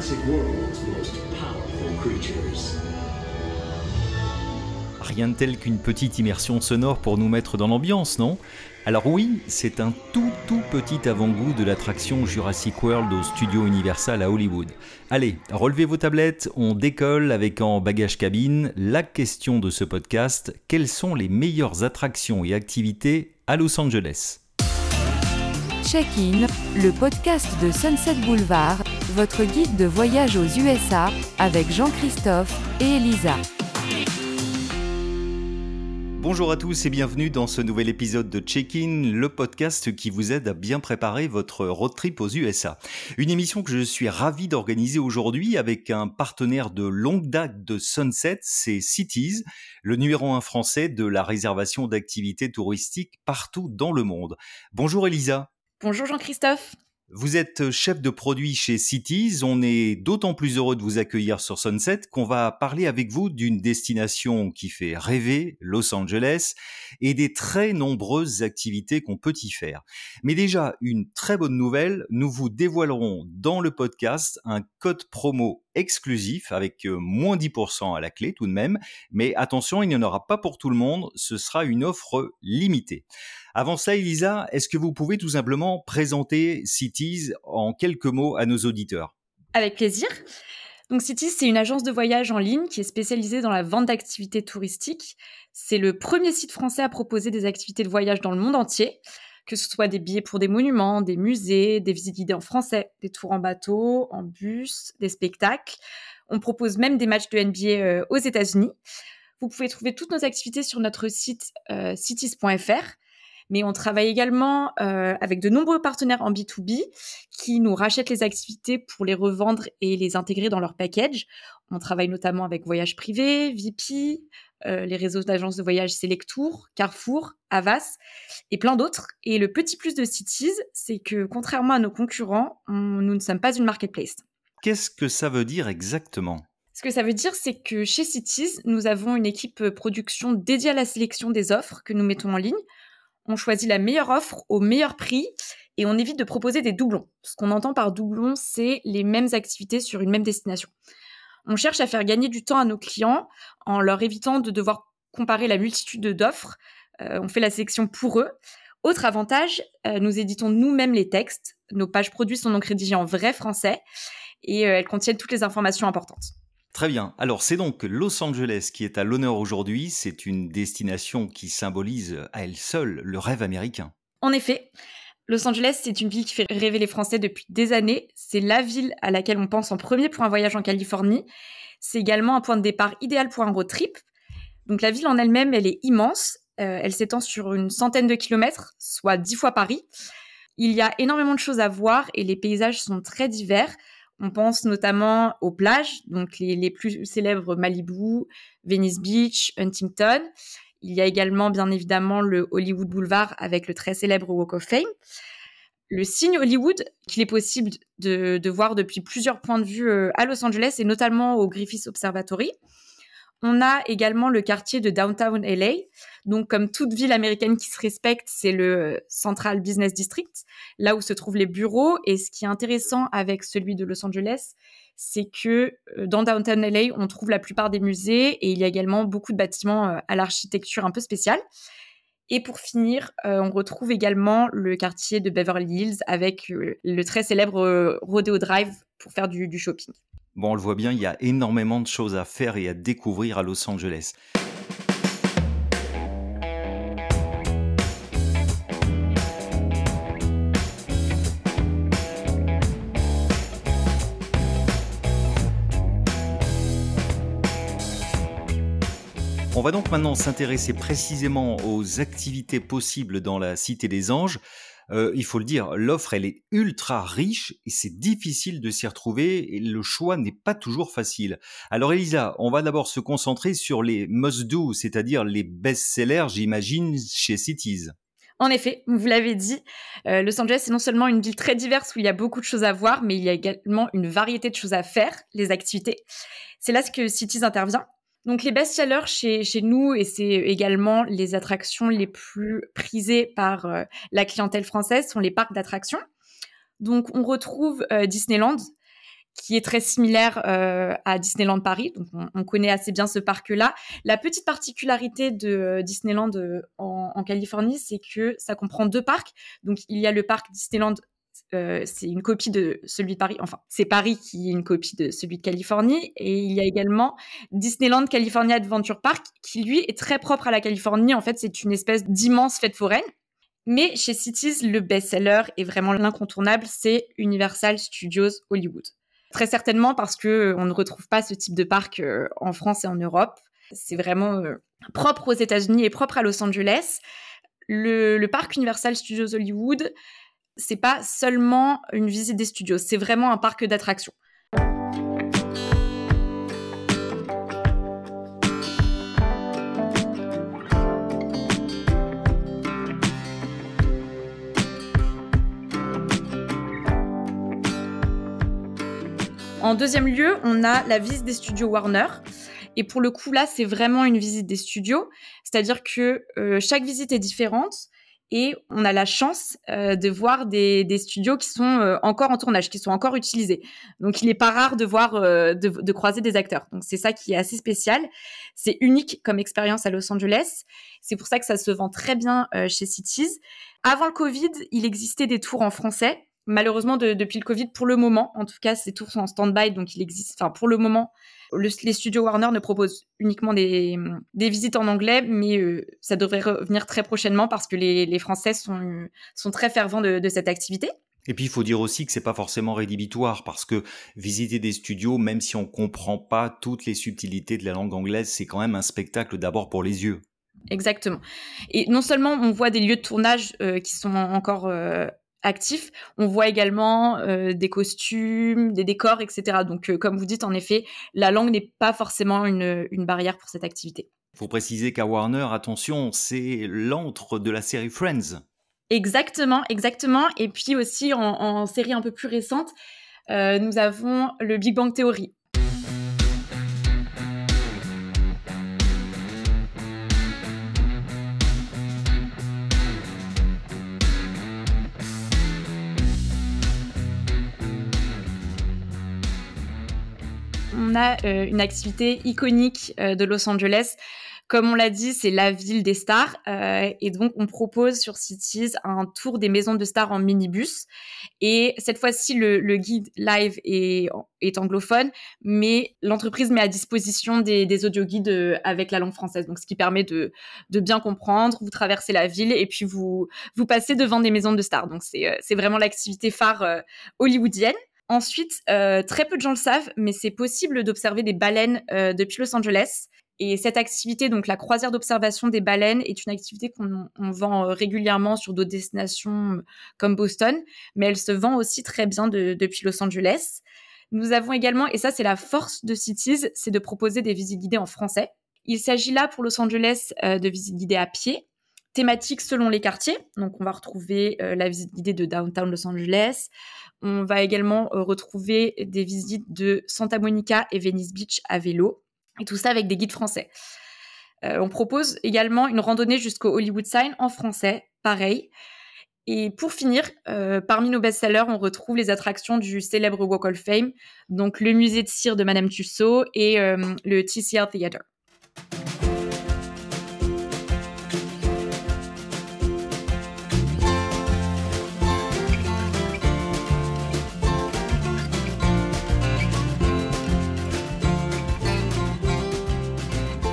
Jurassic World's most powerful creatures. Rien de tel qu'une petite immersion sonore pour nous mettre dans l'ambiance, non? Alors oui, c'est un tout tout petit avant-goût de l'attraction Jurassic World au studio Universal à Hollywood. Allez, relevez vos tablettes, on décolle avec en bagage cabine la question de ce podcast, quelles sont les meilleures attractions et activités à Los Angeles? Check-in, le podcast de Sunset Boulevard, votre guide de voyage aux USA, avec Jean-Christophe et Elisa. Bonjour à tous et bienvenue dans ce nouvel épisode de Check-in, le podcast qui vous aide à bien préparer votre road trip aux USA. Une émission que je suis ravi d'organiser aujourd'hui avec un partenaire de longue date de Sunset, c'est Cities, le numéro un français de la réservation d'activités touristiques partout dans le monde. Bonjour Elisa. Bonjour Jean-Christophe. Vous êtes chef de produit chez Cities. On est d'autant plus heureux de vous accueillir sur Sunset qu'on va parler avec vous d'une destination qui fait rêver, Los Angeles, et des très nombreuses activités qu'on peut y faire. Mais déjà, une très bonne nouvelle, nous vous dévoilerons dans le podcast un code promo exclusif avec euh, moins 10% à la clé tout de même. Mais attention, il n'y en aura pas pour tout le monde, ce sera une offre limitée. Avant ça, Elisa, est-ce que vous pouvez tout simplement présenter Cities en quelques mots à nos auditeurs? Avec plaisir. Donc Cities, c'est une agence de voyage en ligne qui est spécialisée dans la vente d'activités touristiques. C'est le premier site français à proposer des activités de voyage dans le monde entier, que ce soit des billets pour des monuments, des musées, des visites guidées en français, des tours en bateau, en bus, des spectacles. On propose même des matchs de NBA euh, aux États-Unis. Vous pouvez trouver toutes nos activités sur notre site euh, cities.fr mais on travaille également euh, avec de nombreux partenaires en B2B qui nous rachètent les activités pour les revendre et les intégrer dans leur package. On travaille notamment avec Voyage Privé, VP, euh, les réseaux d'agences de voyage Selectour, Carrefour, Avas et plein d'autres. Et le petit plus de Cities, c'est que contrairement à nos concurrents, nous ne sommes pas une marketplace. Qu'est-ce que ça veut dire exactement? Ce que ça veut dire, c'est que chez Cities, nous avons une équipe production dédiée à la sélection des offres que nous mettons en ligne on choisit la meilleure offre au meilleur prix et on évite de proposer des doublons. Ce qu'on entend par doublon, c'est les mêmes activités sur une même destination. On cherche à faire gagner du temps à nos clients en leur évitant de devoir comparer la multitude d'offres. Euh, on fait la sélection pour eux. Autre avantage, euh, nous éditons nous-mêmes les textes. Nos pages produits sont donc rédigées en vrai français et euh, elles contiennent toutes les informations importantes. Très bien. Alors c'est donc Los Angeles qui est à l'honneur aujourd'hui. C'est une destination qui symbolise à elle seule le rêve américain. En effet, Los Angeles, c'est une ville qui fait rêver les Français depuis des années. C'est la ville à laquelle on pense en premier pour un voyage en Californie. C'est également un point de départ idéal pour un road trip. Donc la ville en elle-même, elle est immense. Euh, elle s'étend sur une centaine de kilomètres, soit dix fois Paris. Il y a énormément de choses à voir et les paysages sont très divers. On pense notamment aux plages, donc les, plus célèbres Malibu, Venice Beach, Huntington. Il y a également bien évidemment le Hollywood Boulevard avec le très célèbre Walk of Fame. Le signe Hollywood, qu'il est possible de, de, voir depuis plusieurs points de vue euh, à Los Angeles et notamment au Griffith Observatory. On a également le quartier de Downtown LA. Donc, comme toute ville américaine qui se respecte, c'est le Central Business District, là où se trouvent les bureaux. Et ce qui est intéressant avec celui de Los Angeles, c'est que euh, dans Downtown LA, on trouve la plupart des musées et il y a également beaucoup de bâtiments euh, à l'architecture un peu spéciale. Et pour finir, euh, on retrouve également le quartier de Beverly Hills avec le très célèbre Rodeo Drive pour faire du shopping. Bon, on le voit bien, il y a énormément de choses à faire et à découvrir à Los Angeles. On va donc maintenant s'intéresser précisément aux activités possibles dans la Cité des Anges. Euh, il faut le dire, l'offre, elle est ultra riche et c'est difficile de s'y retrouver et le choix n'est pas toujours facile. Alors Elisa, on va d'abord se concentrer sur les must-do, c'est-à-dire les best-sellers, j'imagine, chez Cities. En effet, vous l'avez dit, euh, Los Angeles est non seulement une ville très diverse où il y a beaucoup de choses à voir, mais il y a également une variété de choses à faire, les activités. C'est là ce que Cities intervient. Donc les best-sellers chez, nous, et c'est également les attractions les plus prisées par euh, la clientèle française, sont les parcs d'attractions. Donc on retrouve euh, Disneyland, qui est très similaire euh, à Disneyland Paris. Donc, on, connaît assez bien ce parc-là. La petite particularité de Disneyland euh, en, Californie, c'est que ça comprend deux parcs. Donc, il y a le parc Disneyland. C'est une copie de celui de Paris. Enfin, c'est Paris qui est une copie de celui de Californie. Et il y a également Disneyland California Adventure Park, qui lui est très propre à la Californie. En fait, c'est une espèce d'immense fête foraine. Mais chez Cities, le best-seller est vraiment l'incontournable, c'est Universal Studios Hollywood. Très certainement parce que euh, on ne retrouve pas ce type de parc euh, en France et en Europe. C'est vraiment euh, propre aux États-Unis et propre à Los Angeles. Le, le parc Universal Studios Hollywood, c'est pas seulement une visite des studios, c'est vraiment un parc d'attractions. En deuxième lieu, on a la visite des studios Warner. Et pour le coup, là, c'est vraiment une visite des studios. C'est-à-dire que euh, chaque visite est différente et on a la chance euh, de voir des, studios qui sont euh, encore en tournage, qui sont encore utilisés. Donc, il n'est pas rare de voir, de, croiser des acteurs. Donc, c'est ça qui est assez spécial. C'est unique comme expérience à Los Angeles. C'est pour ça que ça se vend très bien chez Cities. Avant le Covid, il existait des tours en français malheureusement, depuis le Covid, pour le moment, en tout cas, ces tours sont en stand-by, donc il existe, enfin, pour le moment, les studios Warner ne proposent uniquement des, visites en anglais, mais euh, ça devrait revenir très prochainement parce que les, Français sont, sont très fervents de, cette activité. Et puis il faut dire aussi que c'est pas forcément rédhibitoire parce que visiter des studios, même si on comprend pas toutes les subtilités de la langue anglaise, c'est quand même un spectacle d'abord pour les yeux. Exactement. Et non seulement on voit des lieux de tournage euh, qui sont encore euh, actif. On voit également euh, des costumes, des décors, etc. Donc, euh, comme vous dites, en effet, la langue n'est pas forcément une, barrière pour cette activité. Il faut préciser qu'à Warner, attention, c'est l'antre de la série Friends. Exactement, exactement. Et puis aussi, en, série un peu plus récente, euh, nous avons le Big Bang Theory. On a euh, une activité iconique euh, de Los Angeles. Comme on l'a dit, c'est la ville des stars. Euh, et donc, on propose sur Cities un tour des maisons de stars en minibus. Et cette fois-ci, le, guide live est, anglophone, mais l'entreprise met à disposition des, audio guides avec la langue française. Donc, ce qui permet de, bien comprendre. Vous traversez la ville et puis vous passez devant des maisons de stars. Donc, c'est vraiment l'activité phare hollywoodienne. Ensuite, euh, très peu de gens le savent, mais c'est possible d'observer des baleines euh, depuis Los Angeles. Et cette activité, donc la croisière d'observation des baleines, est une activité qu'on vend euh, régulièrement sur d'autres destinations comme Boston, mais elle se vend aussi très bien depuis Los Angeles. Nous avons également, et ça c'est la force de Cities, c'est de proposer des visites guidées en français. Il s'agit là pour Los Angeles de visites guidées à pied, thématiques selon les quartiers. Donc on va retrouver la visite guidée de Downtown Los Angeles, on va également euh, retrouver des visites de Santa Monica et Venice Beach à vélo, et tout ça avec des guides français. Euh, on propose également une randonnée jusqu'au Hollywood Sign en français, pareil. Et pour finir, euh, parmi nos best-sellers, on retrouve les attractions du célèbre Walk of Fame, donc le musée de cire de Madame Tussaud et le TCL Theatre.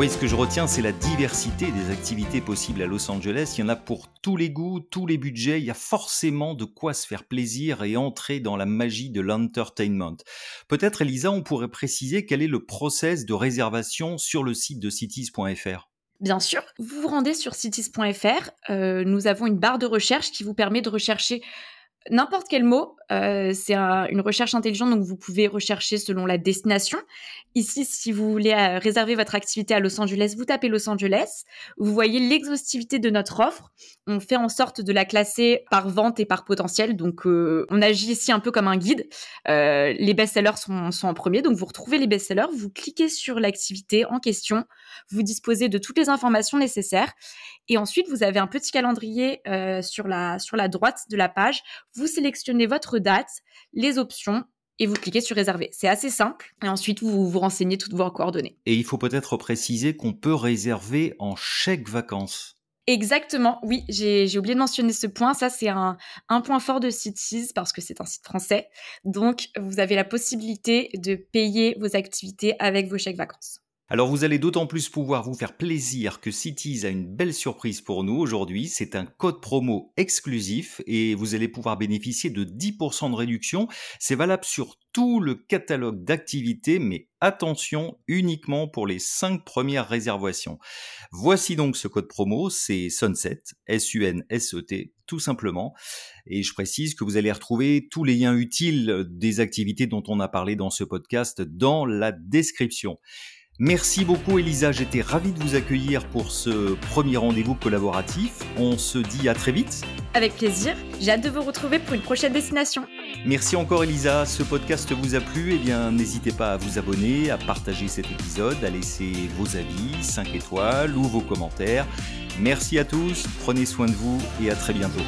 Oui, ce que je retiens, c'est la diversité des activités possibles à Los Angeles. Il y en a pour tous les goûts, tous les budgets. Il y a forcément de quoi se faire plaisir et entrer dans la magie de l'entertainment. Peut-être, Elisa, on pourrait préciser quel est le process de réservation sur le site de cities.fr. Bien sûr, vous vous rendez sur cities.fr. Euh, nous avons une barre de recherche qui vous permet de rechercher n'importe quel mot. Euh, c'est une recherche intelligente, donc vous pouvez rechercher selon la destination. Ici, si vous voulez euh, réserver votre activité à Los Angeles, vous tapez Los Angeles. Vous voyez l'exhaustivité de notre offre. On fait en sorte de la classer par vente et par potentiel. Donc, euh, on agit ici un peu comme un guide. les best-sellers sont, sont en premier, donc vous retrouvez les best-sellers. Vous cliquez sur l'activité en question. Vous disposez de toutes les informations nécessaires. Et ensuite, vous avez un petit calendrier sur, la, sur la droite de la page vous sélectionnez votre date, les options et vous cliquez sur réserver. C'est assez simple. Et ensuite, vous vous renseignez toutes vos coordonnées. Et il faut peut-être préciser qu'on peut réserver en chèque vacances. Exactement, oui, j'ai oublié de mentionner ce point. Ça, c'est un, un, point fort de Cities parce que c'est un site français. Donc, vous avez la possibilité de payer vos activités avec vos chèques vacances. Alors vous allez d'autant plus pouvoir vous faire plaisir que Cities a une belle surprise pour nous aujourd'hui. C'est un code promo exclusif et vous allez pouvoir bénéficier de 10% de réduction. C'est valable sur tout le catalogue d'activités, mais attention uniquement pour les 5 premières réservations. Voici donc ce code promo, c'est Sunset, S-U-N-S-E-T, tout simplement. Et je précise que vous allez retrouver tous les liens utiles des activités dont on a parlé dans ce podcast dans la description. Merci beaucoup Elisa, j'étais ravi de vous accueillir pour ce premier rendez-vous collaboratif. On se dit à très vite. Avec plaisir, j'ai hâte de vous retrouver pour une prochaine destination. Merci encore Elisa, ce podcast vous a plu, eh bien n'hésitez pas à vous abonner, à partager cet épisode, à laisser vos avis, 5 étoiles ou vos commentaires. Merci à tous, prenez soin de vous et à très bientôt.